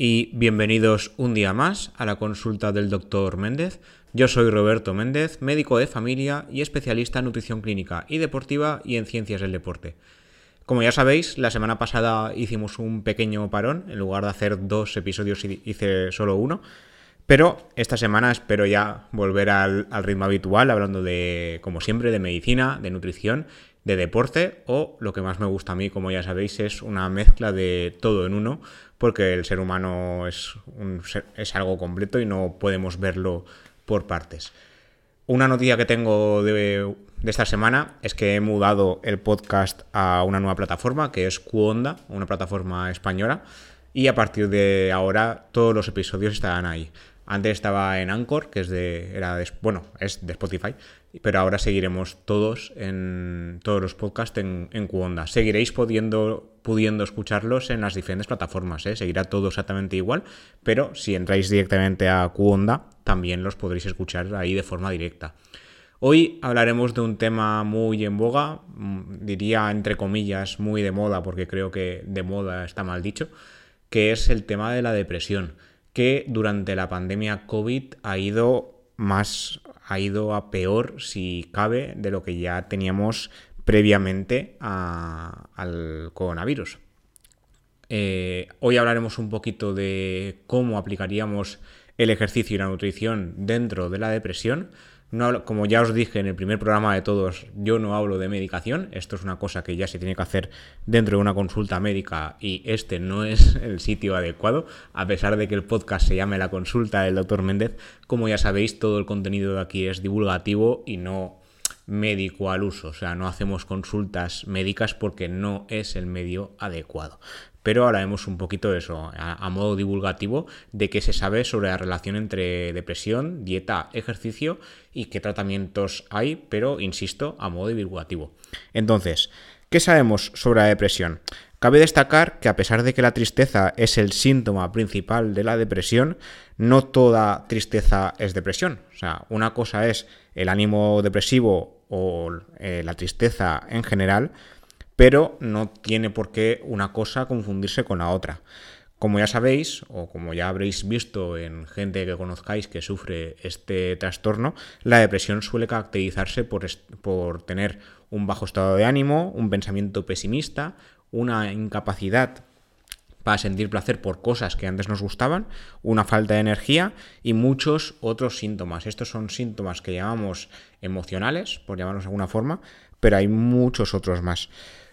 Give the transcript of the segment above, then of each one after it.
y bienvenidos un día más a la consulta del doctor Méndez. Yo soy Roberto Méndez, médico de familia y especialista en nutrición clínica y deportiva y en ciencias del deporte. Como ya sabéis, la semana pasada hicimos un pequeño parón, en lugar de hacer dos episodios hice solo uno, pero esta semana espero ya volver al, al ritmo habitual, hablando de, como siempre, de medicina, de nutrición de deporte o lo que más me gusta a mí, como ya sabéis, es una mezcla de todo en uno, porque el ser humano es, es algo completo y no podemos verlo por partes. Una noticia que tengo de, esta semana es que he mudado el podcast a una nueva plataforma que es Cuonda, una plataforma española, y a partir de ahora todos los episodios estarán ahí. Antes estaba en Anchor, que es de, era bueno, es de Spotify, pero ahora seguiremos todos en todos los podcasts en, en Cuonda. Seguiréis pudiendo, pudiendo escucharlos en las diferentes plataformas, ¿eh? seguirá todo exactamente igual, pero si entráis directamente a Cuonda, también los podréis escuchar ahí de forma directa. Hoy hablaremos de un tema muy en boga, mm, diría entre comillas muy de moda, porque creo que de moda está mal dicho, que es el tema de la depresión que durante la pandemia COVID ha ido más, ha ido a peor, si cabe, de lo que ya teníamos previamente al coronavirus. Eh, hoy hablaremos un poquito de cómo aplicaríamos el ejercicio y la nutrición dentro de la depresión, como ya os dije en el primer programa de todos, yo no hablo de medicación. Esto es una cosa que ya se tiene que hacer dentro de una consulta médica y este no es el sitio adecuado. A pesar de que el podcast se llame La consulta del doctor Méndez, como ya sabéis, todo el contenido de aquí es divulgativo y no médico al uso. O sea, no hacemos consultas médicas porque no es el medio adecuado pero hablaremos un poquito de eso, a, modo divulgativo, de qué se sabe sobre la relación entre depresión, dieta, ejercicio y qué tratamientos hay, pero insisto, a modo divulgativo. Entonces, ¿qué sabemos sobre la depresión? Cabe destacar que a pesar de que la tristeza es el síntoma principal de la depresión, no toda tristeza es depresión. O sea, una cosa es el ánimo depresivo o eh, la tristeza en general, pero no tiene por qué una cosa confundirse con la otra. Como ya sabéis, o como ya habréis visto en gente que conozcáis que sufre este trastorno, la depresión suele caracterizarse por, por tener un bajo estado de ánimo, un pensamiento pesimista, una incapacidad para sentir placer por cosas que antes nos gustaban, una falta de energía y muchos otros síntomas. Estos son síntomas que llamamos emocionales, por llamarlos de alguna forma, pero hay muchos otros más.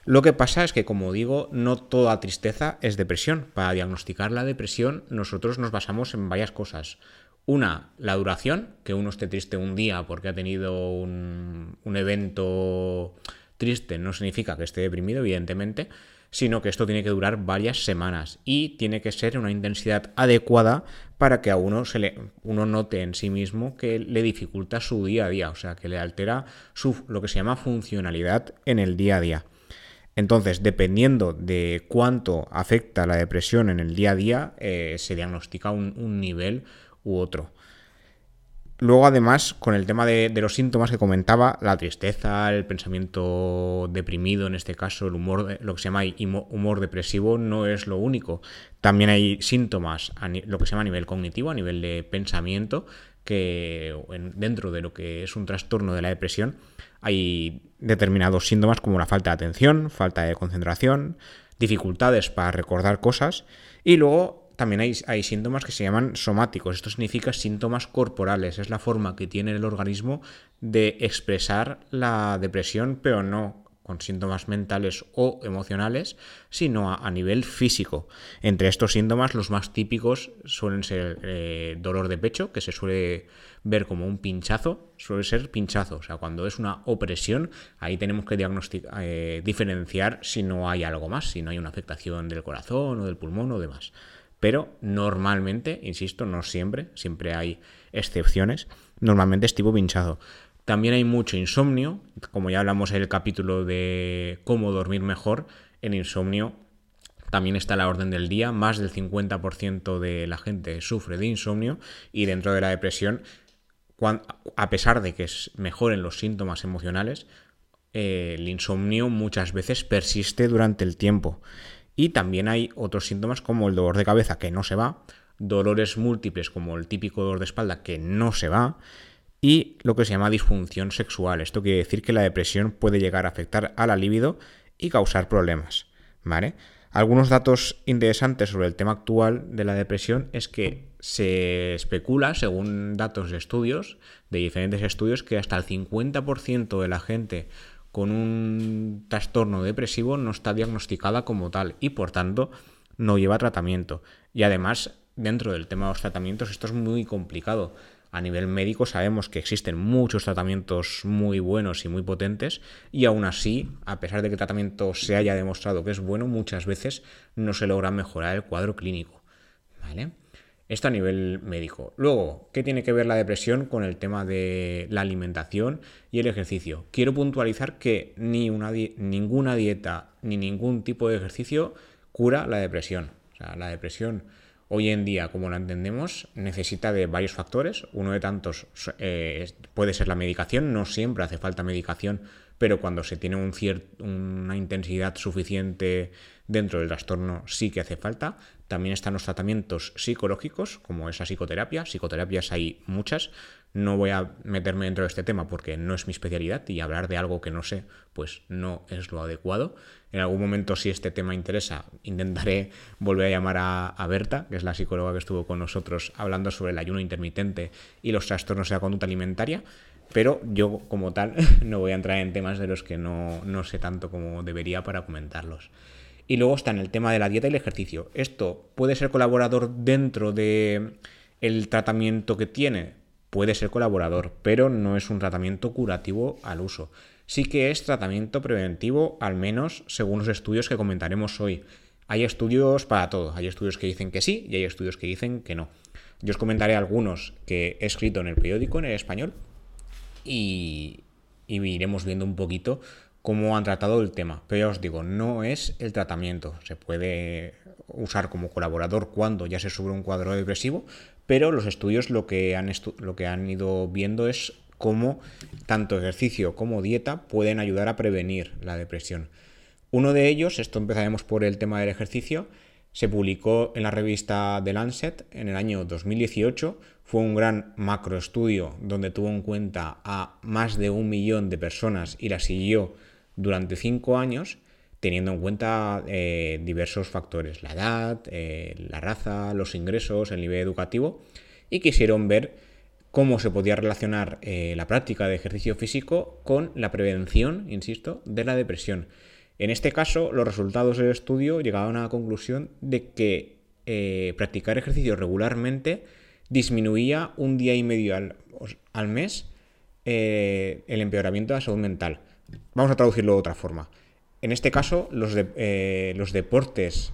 Lo que pasa es que, como digo, no toda tristeza es depresión. Para diagnosticar la depresión nosotros nos basamos en varias cosas. Una, la duración, que uno esté triste un día porque ha tenido un, evento triste no significa que esté deprimido, evidentemente, sino que esto tiene que durar varias semanas y tiene que ser una intensidad adecuada para que a uno se le uno note en sí mismo que le dificulta su día a día, o sea, que le altera su lo que se llama funcionalidad en el día a día. Entonces, dependiendo de cuánto afecta la depresión en el día a día, eh, se diagnostica un, nivel u otro. Luego, además, con el tema de, los síntomas que comentaba, la tristeza, el pensamiento deprimido, en este caso, el humor, lo que se llama humor depresivo, no es lo único. También hay síntomas, lo que se llama a nivel cognitivo, a nivel de pensamiento, que dentro de lo que es un trastorno de la depresión, hay determinados síntomas como la falta de atención, falta de concentración, dificultades para recordar cosas y luego también hay, síntomas que se llaman somáticos. Esto significa síntomas corporales. Es la forma que tiene el organismo de expresar la depresión, pero no con síntomas mentales o emocionales, sino a, nivel físico. Entre estos síntomas, los más típicos suelen ser eh, dolor de pecho, que se suele ver como un pinchazo, suele ser pinchazo. O sea, cuando es una opresión, ahí tenemos que diagnosticar, eh, diferenciar si no hay algo más, si no hay una afectación del corazón o del pulmón o demás. Pero normalmente, insisto, no siempre, siempre hay excepciones, normalmente es tipo pinchazo. También hay mucho insomnio, como ya hablamos en el capítulo de cómo dormir mejor, el insomnio también está a la orden del día, más del 50% de la gente sufre de insomnio y dentro de la depresión, a pesar de que mejoren los síntomas emocionales, eh, el insomnio muchas veces persiste durante el tiempo Y también hay otros síntomas como el dolor de cabeza que no se va, dolores múltiples como el típico dolor de espalda que no se va, y lo que se llama disfunción sexual. Esto quiere decir que la depresión puede llegar a afectar a la libido y causar problemas, ¿vale? Algunos datos interesantes sobre el tema actual de la depresión es que se especula, según datos de estudios, de diferentes estudios, que hasta el 50% de la gente con un trastorno depresivo no está diagnosticada como tal y por tanto no lleva tratamiento. Y además, dentro del tema de los tratamientos, esto es muy complicado a nivel médico sabemos que existen muchos tratamientos muy buenos y muy potentes y aún así, a pesar de que el tratamiento se haya demostrado que es bueno, muchas veces no se logra mejorar el cuadro clínico. ¿Vale? Esto a nivel médico. Luego, ¿qué tiene que ver la depresión con el tema de la alimentación y el ejercicio? Quiero puntualizar que ni una ninguna dieta ni ningún tipo de ejercicio cura la depresión. O sea, la depresión hoy en día, como la entendemos, necesita de varios factores. Uno de tantos eh, puede ser la medicación, no siempre hace falta medicación, pero cuando se tiene un una intensidad suficiente dentro del trastorno sí que hace falta. También están los tratamientos psicológicos, como esa psicoterapia. Psicoterapias hay muchas. No voy a meterme dentro de este tema porque no es mi especialidad y hablar de algo que no sé, pues no es lo adecuado. En algún momento, si este tema interesa, intentaré volver a llamar a, Berta, que es la psicóloga que estuvo con nosotros hablando sobre el ayuno intermitente y los trastornos de la conducta alimentaria. Pero yo, como tal, no voy a entrar en temas de los que no, no sé tanto como debería para comentarlos. Y luego está en el tema de la dieta y el ejercicio. Esto puede ser colaborador dentro de tratamiento que tiene, puede ser colaborador, pero no es un tratamiento curativo al uso sí que es tratamiento preventivo, al menos según los estudios que comentaremos hoy. Hay estudios para todo, hay estudios que dicen que sí y hay estudios que dicen que no. Yo os comentaré algunos que he escrito en el periódico, en el español, y, iremos viendo un poquito cómo han tratado el tema. Pero ya os digo, no es el tratamiento. Se puede usar como colaborador cuando ya se sube un cuadro depresivo, pero los estudios lo que han, lo que han ido viendo es cómo tanto ejercicio como dieta pueden ayudar a prevenir la depresión. Uno de ellos, esto empezaremos por el tema del ejercicio, se publicó en la revista The Lancet en el año 2018. Fue un gran macroestudio donde tuvo en cuenta a más de un millón de personas y la siguió durante cinco años, teniendo en cuenta eh, diversos factores, la edad, eh, la raza, los ingresos, el nivel educativo, y quisieron ver cómo se podía relacionar eh, la práctica de ejercicio físico con la prevención, insisto, de la depresión. En este caso, los resultados del estudio llegaban a la conclusión de que practicar ejercicio regularmente disminuía un día y medio al, mes eh, el empeoramiento de la salud mental. Vamos a traducirlo de otra forma. En este caso, los, los deportes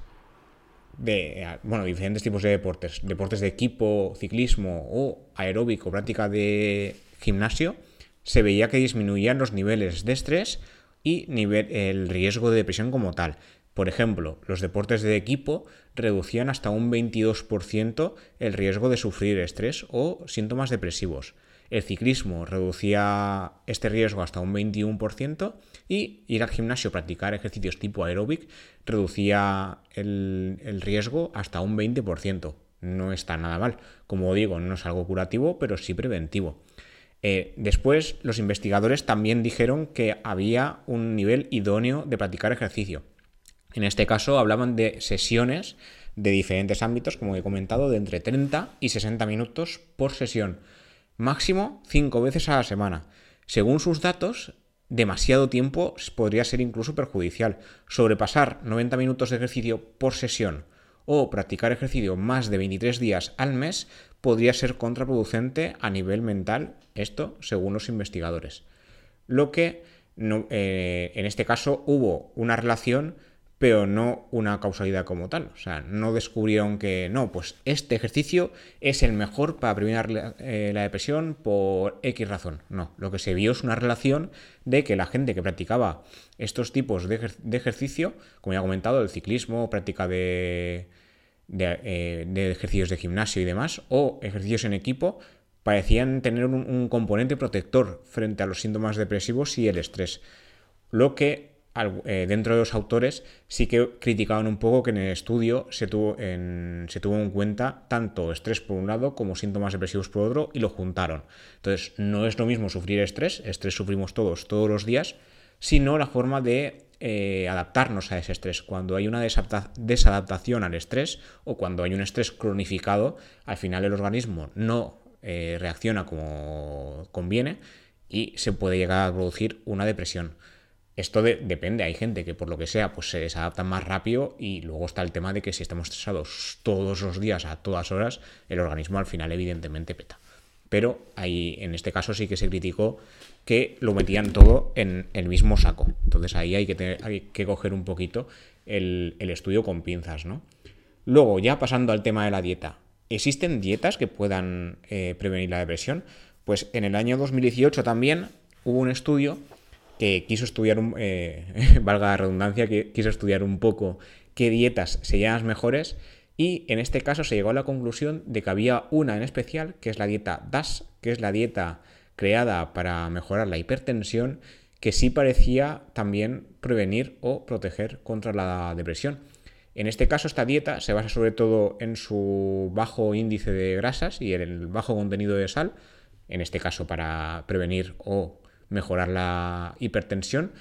de bueno, diferentes tipos de deportes, deportes de equipo, ciclismo o aeróbico, práctica de gimnasio, se veía que disminuían los niveles de estrés y nivel, el riesgo de depresión como tal. Por ejemplo, los deportes de equipo reducían hasta un 22% el riesgo de sufrir estrés o síntomas depresivos. El ciclismo reducía este riesgo hasta un 21% y ir al gimnasio, practicar ejercicios tipo aeróbic, reducía el, riesgo hasta un 20%. No está nada mal. Como digo, no es algo curativo, pero sí preventivo. Eh, después, los investigadores también dijeron que había un nivel idóneo de practicar ejercicio. En este caso, hablaban de sesiones de diferentes ámbitos, como he comentado, de entre 30 y 60 minutos por sesión máximo cinco veces a la semana. Según sus datos, demasiado tiempo podría ser incluso perjudicial. Sobrepasar 90 minutos de ejercicio por sesión o practicar ejercicio más de 23 días al mes podría ser contraproducente a nivel mental, esto según los investigadores. Lo que eh, en este caso hubo una relación pero no una causalidad como tal. O sea, no descubrieron que no, pues este ejercicio es el mejor para prevenir eh, la, depresión por X razón. No, lo que se vio es una relación de que la gente que practicaba estos tipos de, ejercicio, como ya he comentado, el ciclismo, práctica de, eh, de, ejercicios de gimnasio y demás, o ejercicios en equipo, parecían tener un componente protector frente a los síntomas depresivos y el estrés. Lo que dentro de los autores sí que criticaban un poco que en el estudio se tuvo en, se tuvo en cuenta tanto estrés por un lado como síntomas depresivos por otro y lo juntaron. Entonces, no es lo mismo sufrir estrés, estrés sufrimos todos todos los días, sino la forma de eh, adaptarnos a ese estrés. Cuando hay una desadaptación al estrés o cuando hay un estrés cronificado, al final el organismo no eh, reacciona como conviene y se puede llegar a producir una depresión. Esto depende, hay gente que por lo que sea pues se desadapta más rápido y luego está el tema de que si estamos estresados todos los días a todas horas, el organismo al final evidentemente peta. Pero ahí en este caso sí que se criticó que lo metían todo en el mismo saco. Entonces ahí hay que, hay que coger un poquito el, estudio con pinzas, ¿no? Luego, ya pasando al tema de la dieta. ¿Existen dietas que puedan eh, prevenir la depresión? Pues en el año 2018 también hubo un estudio que quiso estudiar, un, eh, valga la redundancia, que quiso estudiar un poco qué dietas serían las mejores y en este caso se llegó a la conclusión de que había una en especial, que es la dieta DAS, que es la dieta creada para mejorar la hipertensión, que sí parecía también prevenir o proteger contra la depresión. En este caso, esta dieta se basa sobre todo en su bajo índice de grasas y en el bajo contenido de sal, en este caso para prevenir o mejorar la hipertensión,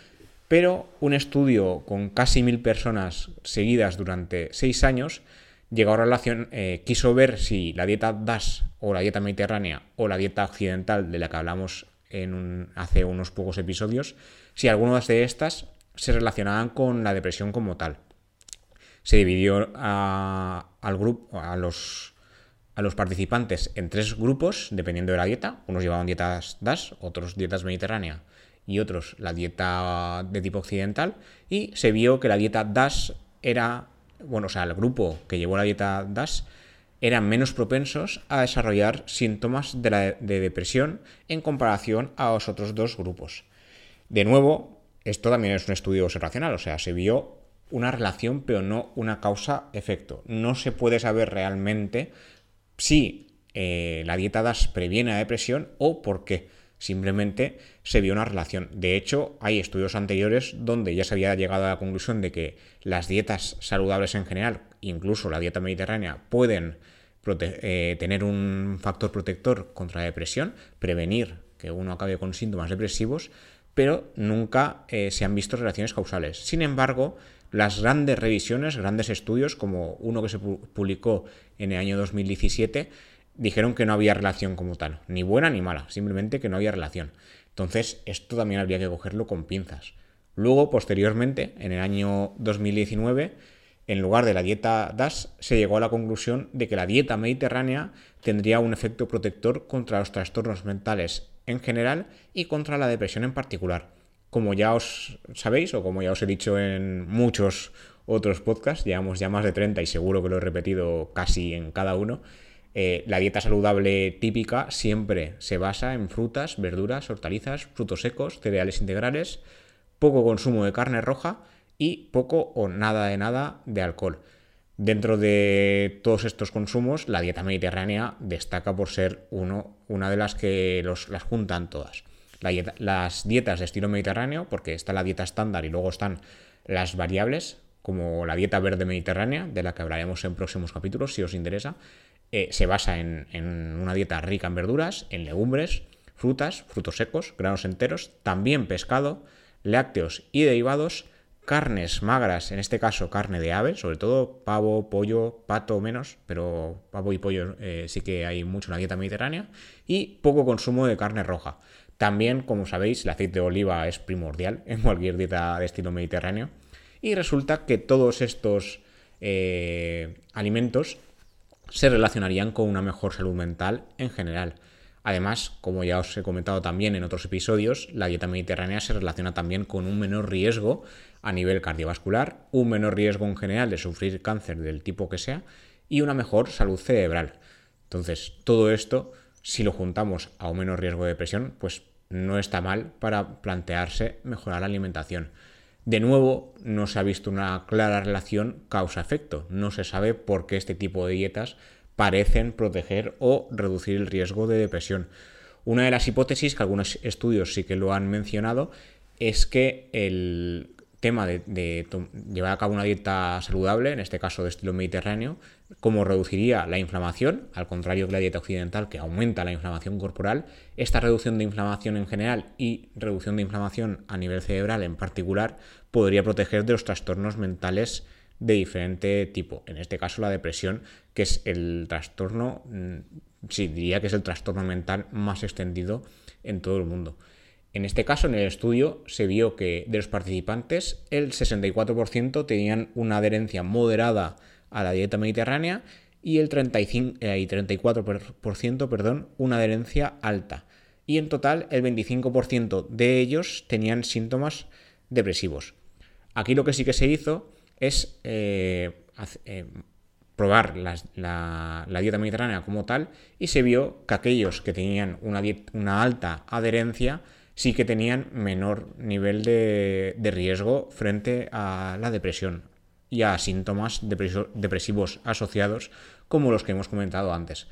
pero un estudio con casi mil personas seguidas durante seis años llegó a relación, eh, quiso ver si la dieta DAS o la dieta mediterránea o la dieta occidental de la que hablamos en hace unos pocos episodios, si algunas de estas se relacionaban con la depresión como tal. Se dividió al grupo, a los a los participantes en tres grupos, dependiendo de la dieta. Unos llevaban dietas DAS, otros dietas mediterránea y otros la dieta de tipo occidental. Y se vio que la dieta DAS era, bueno, o sea, el grupo que llevó la dieta DAS eran menos propensos a desarrollar síntomas de, de depresión en comparación a los otros dos grupos. De nuevo, esto también es un estudio observacional, o sea, se vio una relación pero no una causa-efecto. No se puede saber realmente si eh, la dieta DAS previene la depresión o por qué. Simplemente se vio una relación. De hecho, hay estudios anteriores donde ya se había llegado a la conclusión de que las dietas saludables en general, incluso la dieta mediterránea, pueden eh, tener un factor protector contra la depresión, prevenir que uno acabe con síntomas depresivos, pero nunca eh, se han visto relaciones causales. Sin embargo, las grandes revisiones, grandes estudios, como uno que se publicó en el año 2017, dijeron que no había relación como tal, ni buena ni mala, simplemente que no había relación. Entonces, esto también habría que cogerlo con pinzas. Luego, posteriormente, en el año 2019, en lugar de la dieta DAS, se llegó a la conclusión de que la dieta mediterránea tendría un efecto protector contra los trastornos mentales en general y contra la depresión en particular como ya os sabéis o como ya os he dicho en muchos otros podcasts, llevamos ya más de 30 y seguro que lo he repetido casi en cada uno, eh, la dieta saludable típica siempre se basa en frutas, verduras, hortalizas, frutos secos, cereales integrales, poco consumo de carne roja y poco o nada de nada de alcohol. Dentro de todos estos consumos, la dieta mediterránea destaca por ser uno, una de las que los, las juntan todas las dietas de estilo mediterráneo, porque está la dieta estándar y luego están las variables, como la dieta verde mediterránea, de la que hablaremos en próximos capítulos, si os interesa, eh, se basa en, una dieta rica en verduras, en legumbres, frutas, frutos secos, granos enteros, también pescado, lácteos y derivados, carnes magras, en este caso carne de ave, sobre todo pavo, pollo, pato menos, pero pavo y pollo eh, sí que hay mucho en la dieta mediterránea, y poco consumo de carne roja. También, como sabéis, el aceite de oliva es primordial en cualquier dieta de estilo mediterráneo. Y resulta que todos estos eh, alimentos se relacionarían con una mejor salud mental en general. Además, como ya os he comentado también en otros episodios, la dieta mediterránea se relaciona también con un menor riesgo a nivel cardiovascular, un menor riesgo en general de sufrir cáncer del tipo que sea y una mejor salud cerebral. Entonces, todo esto, si lo juntamos a un menor riesgo de depresión, pues no está mal para plantearse mejorar la alimentación. De nuevo, no se ha visto una clara relación causa-efecto. No se sabe por qué este tipo de dietas parecen proteger o reducir el riesgo de depresión. Una de las hipótesis, que algunos estudios sí que lo han mencionado, es que el tema de, llevar a cabo una dieta saludable, en este caso de estilo mediterráneo, cómo reduciría la inflamación, al contrario que la dieta occidental que aumenta la inflamación corporal, esta reducción de inflamación en general y reducción de inflamación a nivel cerebral en particular podría proteger de los trastornos mentales de diferente tipo. En este caso la depresión, que es el trastorno, mm, sí, diría que es el trastorno mental más extendido en todo el mundo. En este caso, en el estudio, se vio que de los participantes, el 64% tenían una adherencia moderada a la dieta mediterránea y el 35, 34% eh, perdón, una adherencia alta. Y en total, el 25% de ellos tenían síntomas depresivos. Aquí lo que sí que se hizo es eh, eh, probar la, dieta mediterránea como tal y se vio que aquellos que tenían una alta adherencia sí que tenían menor nivel de, riesgo frente a la depresión y a síntomas depresivos asociados como los que hemos comentado antes.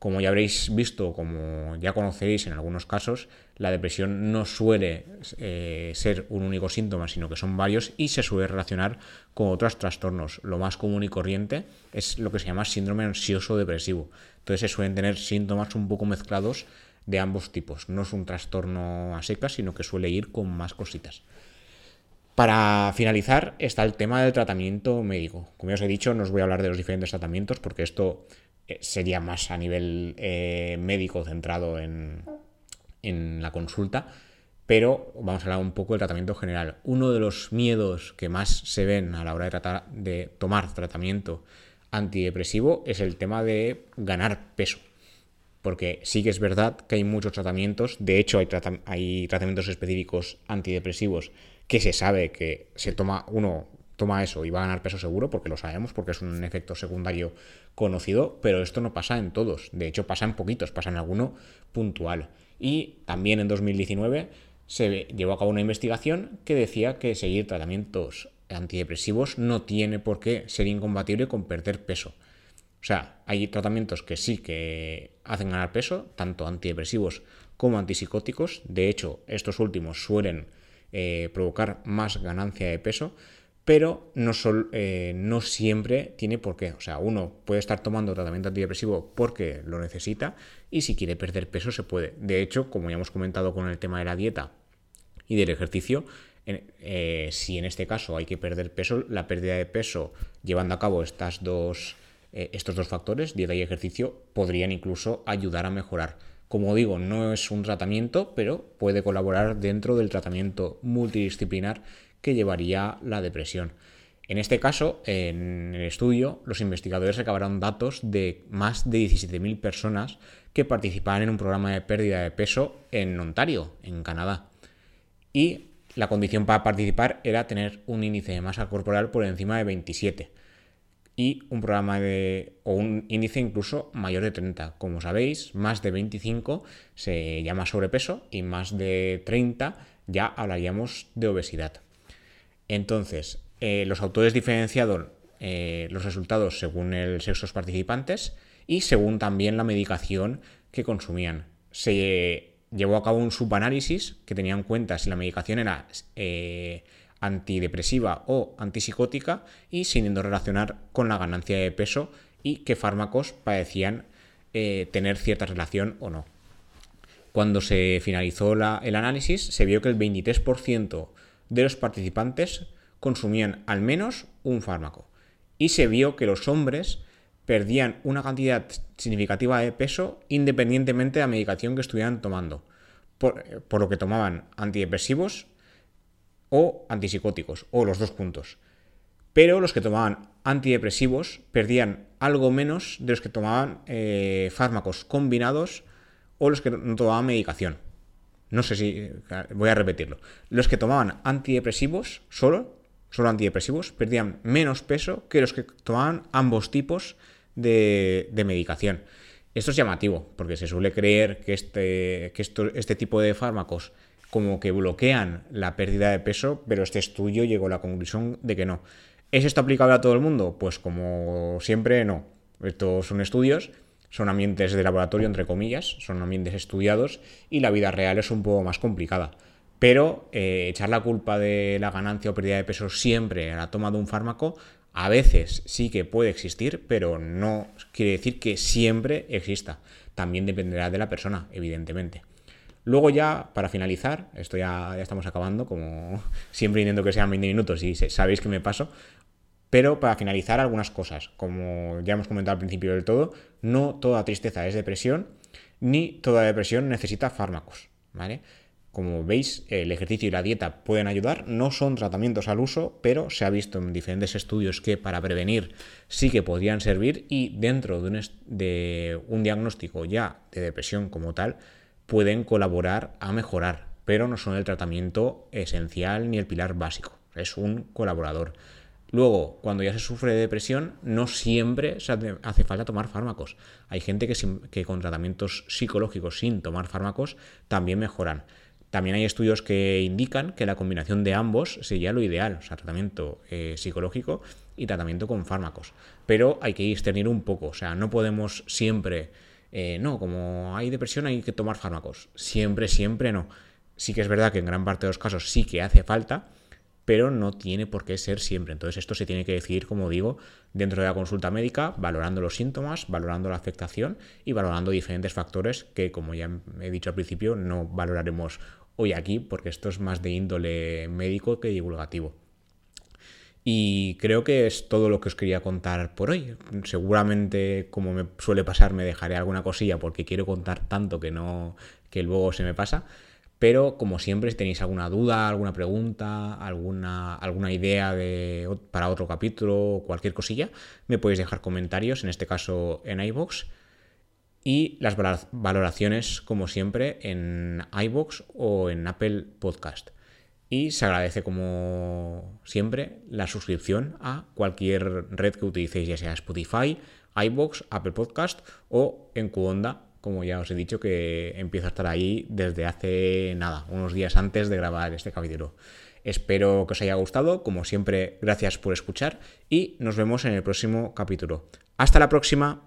Como ya habréis visto, como ya conoceréis en algunos casos, la depresión no suele eh, ser un único síntoma, sino que son varios y se suele relacionar con otros trastornos. Lo más común y corriente es lo que se llama síndrome ansioso depresivo. Entonces se suelen tener síntomas un poco mezclados de ambos tipos. No es un trastorno a secas, sino que suele ir con más cositas. Para finalizar está el tema del tratamiento médico. Como ya os he dicho, no os voy a hablar de los diferentes tratamientos porque esto eh, sería más a nivel eh, médico centrado en, en la consulta, pero vamos a hablar un poco del tratamiento general. Uno de los miedos que más se ven a la hora de tomar tratamiento antidepresivo es el tema de ganar peso porque sí que es verdad que hay muchos tratamientos, de hecho hay, tratamientos específicos antidepresivos que se sabe que se toma uno toma eso y va a ganar peso seguro porque lo sabemos, porque es un efecto secundario conocido, pero esto no pasa en todos, de hecho pasa en poquitos, pasa en alguno puntual. Y también en 2019 se llevó a cabo una investigación que decía que seguir tratamientos antidepresivos no tiene por qué ser incompatible con perder peso. O sea, hay tratamientos que sí que hacen ganar peso, tanto antidepresivos como antipsicóticos. De hecho, estos últimos suelen eh, provocar más ganancia de peso, pero no, eh, no siempre tiene por qué. O sea, uno puede estar tomando tratamiento antidepresivo porque lo necesita y si quiere perder peso se puede. De hecho, como ya hemos comentado con el tema de la dieta y del ejercicio, eh, si en este caso hay que perder peso, la pérdida de peso llevando a cabo estas dos eh, estos dos factores, dieta y ejercicio, podrían incluso ayudar a mejorar. Como digo, no es un tratamiento, pero puede colaborar dentro del tratamiento multidisciplinar que llevaría la depresión. En este caso, en el estudio, los investigadores recabaron datos de más de 17.000 personas que participaban en un programa de pérdida de peso en Ontario, en Canadá. Y la condición para participar era tener un índice de masa corporal por encima de 27 y un programa de o un índice incluso mayor de 30. Como sabéis, más de 25 se llama sobrepeso y más de 30 ya hablaríamos de obesidad. Entonces, eh, los autores diferenciaron eh, los resultados según el sexo de los participantes y según también la medicación que consumían. Se llevó a cabo un subanálisis que tenía en cuenta si la medicación era eh, antidepresiva o antipsicótica y sin relacionar con la ganancia de peso y qué fármacos parecían eh, tener cierta relación o no. Cuando se finalizó el análisis se vio que el 23% de los participantes consumían al menos un fármaco y se vio que los hombres perdían una cantidad significativa de peso independientemente de la medicación que estuvieran tomando, por lo que tomaban antidepresivos o antipsicóticos, o los dos puntos. Pero los que tomaban antidepresivos perdían algo menos de los que tomaban eh, fármacos combinados o los que no tomaban medicación. No sé si. Voy a repetirlo. Los que tomaban antidepresivos solo, solo antidepresivos, perdían menos peso que los que tomaban ambos tipos de, medicación. Esto es llamativo, porque se suele creer que este, que este tipo de fármacos como que bloquean la pérdida de peso, pero este estudio llegó a la conclusión de que no. ¿Es esto aplicable a todo el mundo? Pues como siempre, no. Estos son estudios, son ambientes de laboratorio, entre comillas, son ambientes estudiados y la vida real es un poco más complicada. Pero eh, echar la culpa de la ganancia o pérdida de peso siempre a la toma de un fármaco, a veces sí que puede existir, pero no quiere decir que siempre exista. También dependerá de la persona, evidentemente. Luego ya, para finalizar, esto ya, estamos acabando, como siempre intento que sean 20 minutos y sabéis que me paso, pero para finalizar algunas cosas, como ya hemos comentado al principio del todo, no toda tristeza es depresión, ni toda depresión necesita fármacos, ¿vale? Como veis, el ejercicio y la dieta pueden ayudar, no son tratamientos al uso, pero se ha visto en diferentes estudios que para prevenir sí que podrían servir y dentro de un, de un diagnóstico ya de depresión como tal, pueden colaborar a mejorar, pero no son el tratamiento esencial ni el pilar básico, es un colaborador. Luego, cuando ya se sufre de depresión, no siempre hace falta tomar fármacos. Hay gente que, que con tratamientos psicológicos sin tomar fármacos también mejoran. También hay estudios que indican que la combinación de ambos sería lo ideal, o sea, tratamiento eh, psicológico y tratamiento con fármacos. Pero hay que discernir un poco, o sea, no podemos siempre, eh, no, como hay depresión hay que tomar fármacos. Siempre, siempre no. Sí que es verdad que en gran parte de los casos sí que hace falta, pero no tiene por qué ser siempre. Entonces esto se tiene que decidir, como digo, dentro de la consulta médica, valorando los síntomas, valorando la afectación y valorando diferentes factores que, como ya he dicho al principio, no valoraremos hoy aquí, porque esto es más de índole médico que divulgativo. Y creo que es todo lo que os quería contar por hoy. Seguramente, como me suele pasar, me dejaré alguna cosilla porque quiero contar tanto que no que luego se me pasa. Pero como siempre, si tenéis alguna duda, alguna pregunta, alguna, alguna idea de, para otro capítulo o cualquier cosilla, me podéis dejar comentarios, en este caso en iBox y las valoraciones, como siempre, en iBox o en Apple Podcast. Y se agradece, como siempre, la suscripción a cualquier red que utilicéis, ya sea Spotify, iBox, Apple Podcast o en Qonda, como ya os he dicho, que empiezo a estar ahí desde hace nada, unos días antes de grabar este capítulo. Espero que os haya gustado, como siempre, gracias por escuchar y nos vemos en el próximo capítulo. Hasta la próxima.